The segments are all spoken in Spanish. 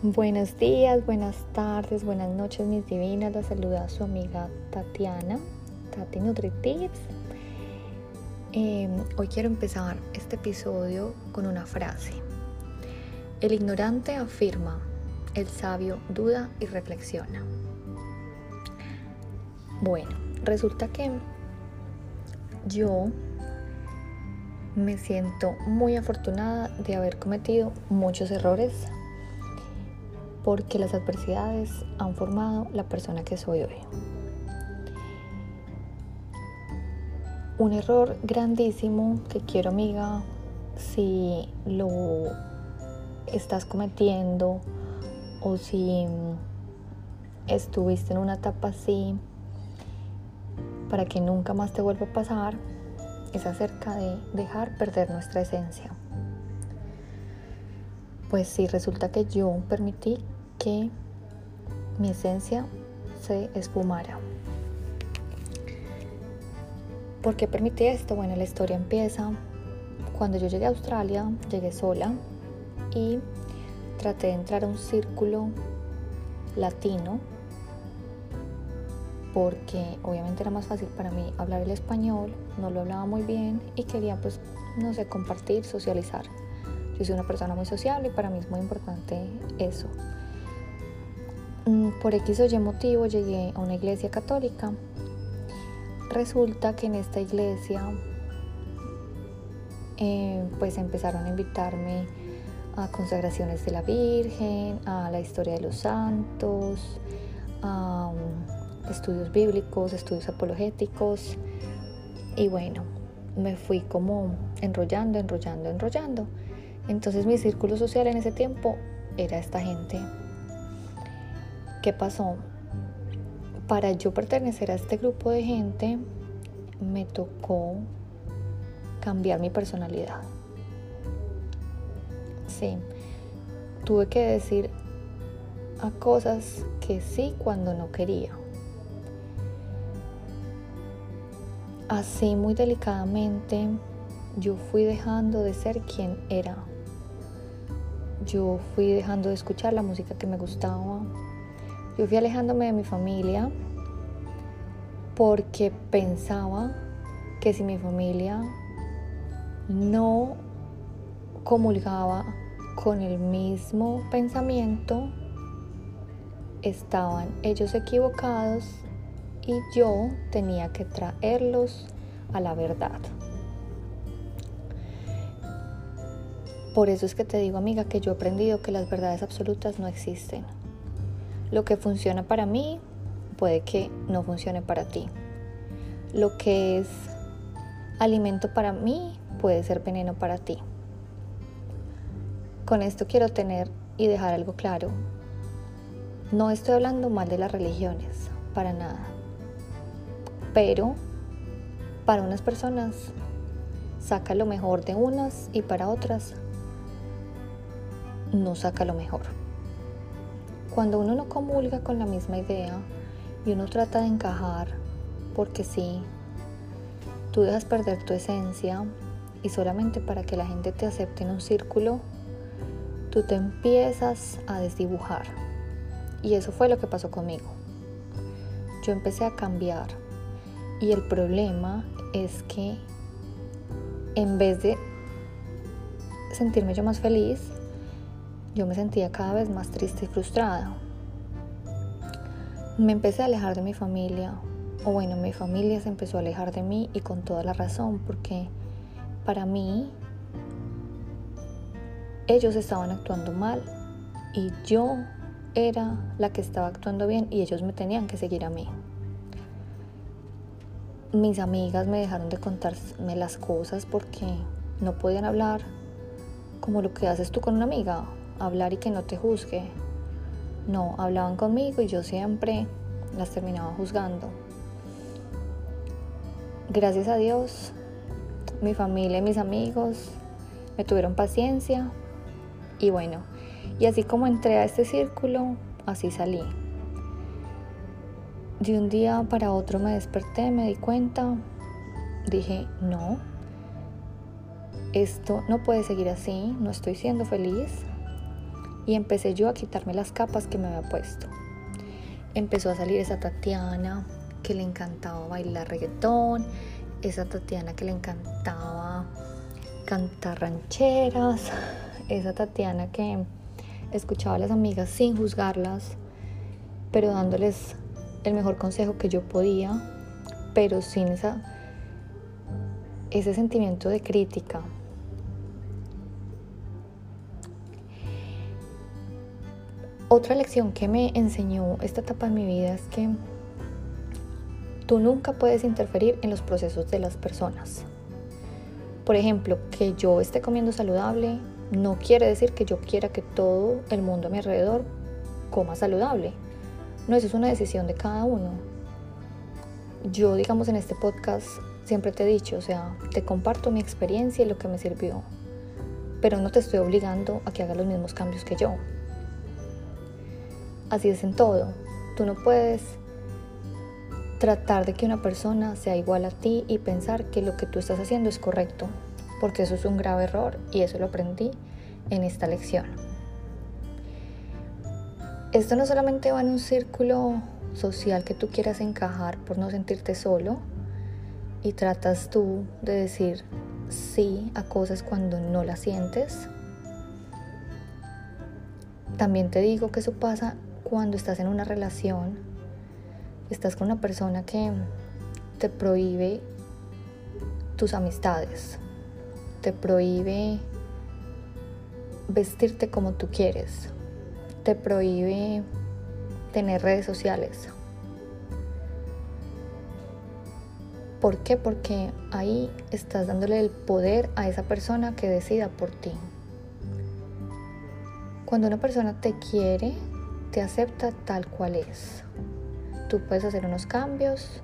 Buenos días, buenas tardes, buenas noches, mis divinas. La saluda su amiga Tatiana, Tati NutriTips. Eh, hoy quiero empezar este episodio con una frase. El ignorante afirma, el sabio duda y reflexiona. Bueno, resulta que yo me siento muy afortunada de haber cometido muchos errores porque las adversidades han formado la persona que soy hoy. Un error grandísimo que quiero amiga, si lo estás cometiendo o si estuviste en una etapa así, para que nunca más te vuelva a pasar, es acerca de dejar perder nuestra esencia. Pues si resulta que yo permití que mi esencia se espumara. ¿Por qué permití esto? Bueno, la historia empieza cuando yo llegué a Australia, llegué sola y traté de entrar a un círculo latino porque obviamente era más fácil para mí hablar el español, no lo hablaba muy bien y quería pues, no sé, compartir, socializar. Yo soy una persona muy sociable y para mí es muy importante eso. Mm, por X o Y motivo llegué a una iglesia católica. Resulta que en esta iglesia eh, pues empezaron a invitarme a consagraciones de la Virgen, a la historia de los santos, a um, estudios bíblicos, estudios apologéticos y bueno, me fui como enrollando, enrollando, enrollando. Entonces mi círculo social en ese tiempo era esta gente ¿Qué pasó? Para yo pertenecer a este grupo de gente, me tocó cambiar mi personalidad. Sí, tuve que decir a cosas que sí cuando no quería. Así muy delicadamente yo fui dejando de ser quien era. Yo fui dejando de escuchar la música que me gustaba, yo fui alejándome de mi familia porque pensaba que si mi familia no comulgaba con el mismo pensamiento, estaban ellos equivocados y yo tenía que traerlos a la verdad. Por eso es que te digo, amiga, que yo he aprendido que las verdades absolutas no existen. Lo que funciona para mí puede que no funcione para ti. Lo que es alimento para mí puede ser veneno para ti. Con esto quiero tener y dejar algo claro. No estoy hablando mal de las religiones, para nada. Pero para unas personas saca lo mejor de unas y para otras no saca lo mejor. Cuando uno no comulga con la misma idea y uno trata de encajar, porque sí, tú dejas perder tu esencia y solamente para que la gente te acepte en un círculo, tú te empiezas a desdibujar. Y eso fue lo que pasó conmigo. Yo empecé a cambiar y el problema es que en vez de sentirme yo más feliz, yo me sentía cada vez más triste y frustrada. Me empecé a alejar de mi familia, o bueno, mi familia se empezó a alejar de mí y con toda la razón, porque para mí ellos estaban actuando mal y yo era la que estaba actuando bien y ellos me tenían que seguir a mí. Mis amigas me dejaron de contarme las cosas porque no podían hablar como lo que haces tú con una amiga hablar y que no te juzgue. No, hablaban conmigo y yo siempre las terminaba juzgando. Gracias a Dios, mi familia y mis amigos me tuvieron paciencia y bueno, y así como entré a este círculo, así salí. De un día para otro me desperté, me di cuenta, dije, no, esto no puede seguir así, no estoy siendo feliz, y empecé yo a quitarme las capas que me había puesto. Empezó a salir esa Tatiana que le encantaba bailar reggaetón, esa Tatiana que le encantaba cantar rancheras, esa Tatiana que escuchaba a las amigas sin juzgarlas, pero dándoles el mejor consejo que yo podía, pero sin esa, ese sentimiento de crítica. Otra lección que me enseñó esta etapa de mi vida es que tú nunca puedes interferir en los procesos de las personas. Por ejemplo, que yo esté comiendo saludable no quiere decir que yo quiera que todo el mundo a mi alrededor coma saludable. No, eso es una decisión de cada uno. Yo, digamos, en este podcast siempre te he dicho, o sea, te comparto mi experiencia y lo que me sirvió, pero no te estoy obligando a que hagas los mismos cambios que yo. Así es en todo. Tú no puedes tratar de que una persona sea igual a ti y pensar que lo que tú estás haciendo es correcto, porque eso es un grave error y eso lo aprendí en esta lección. Esto no solamente va en un círculo social que tú quieras encajar por no sentirte solo y tratas tú de decir sí a cosas cuando no las sientes. También te digo que eso pasa cuando estás en una relación, estás con una persona que te prohíbe tus amistades, te prohíbe vestirte como tú quieres, te prohíbe tener redes sociales. ¿Por qué? Porque ahí estás dándole el poder a esa persona que decida por ti. Cuando una persona te quiere, te acepta tal cual es. Tú puedes hacer unos cambios,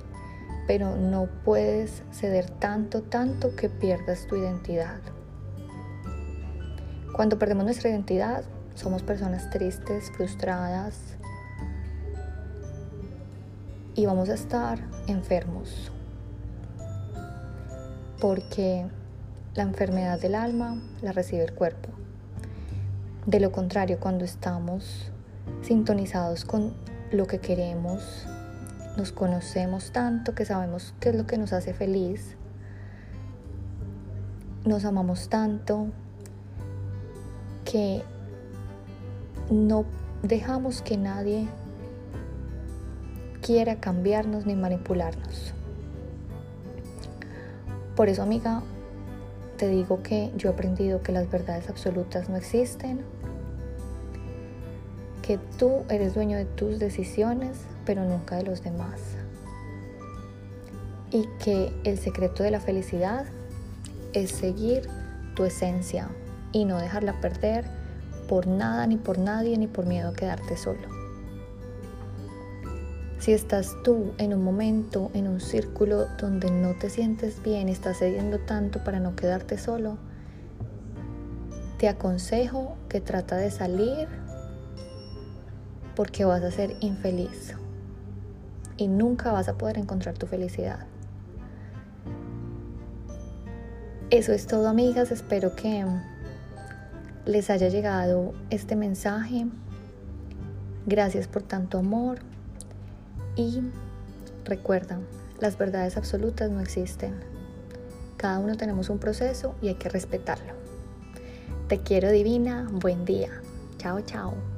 pero no puedes ceder tanto, tanto que pierdas tu identidad. Cuando perdemos nuestra identidad, somos personas tristes, frustradas y vamos a estar enfermos. Porque la enfermedad del alma la recibe el cuerpo. De lo contrario, cuando estamos sintonizados con lo que queremos, nos conocemos tanto que sabemos qué es lo que nos hace feliz, nos amamos tanto que no dejamos que nadie quiera cambiarnos ni manipularnos. Por eso, amiga, te digo que yo he aprendido que las verdades absolutas no existen, que tú eres dueño de tus decisiones, pero nunca de los demás. Y que el secreto de la felicidad es seguir tu esencia, y no dejarla perder por nada, ni por nadie, ni por miedo a quedarte solo. Si estás tú en un momento, en un círculo donde no te sientes bien, estás cediendo tanto para no quedarte solo, te aconsejo que trata de salir porque vas a ser infeliz y nunca vas a poder encontrar tu felicidad. Eso es todo amigas, espero que les haya llegado este mensaje. Gracias por tanto amor y recuerda, las verdades absolutas no existen. Cada uno tenemos un proceso y hay que respetarlo. Te quiero divina, buen día. Chao, chao.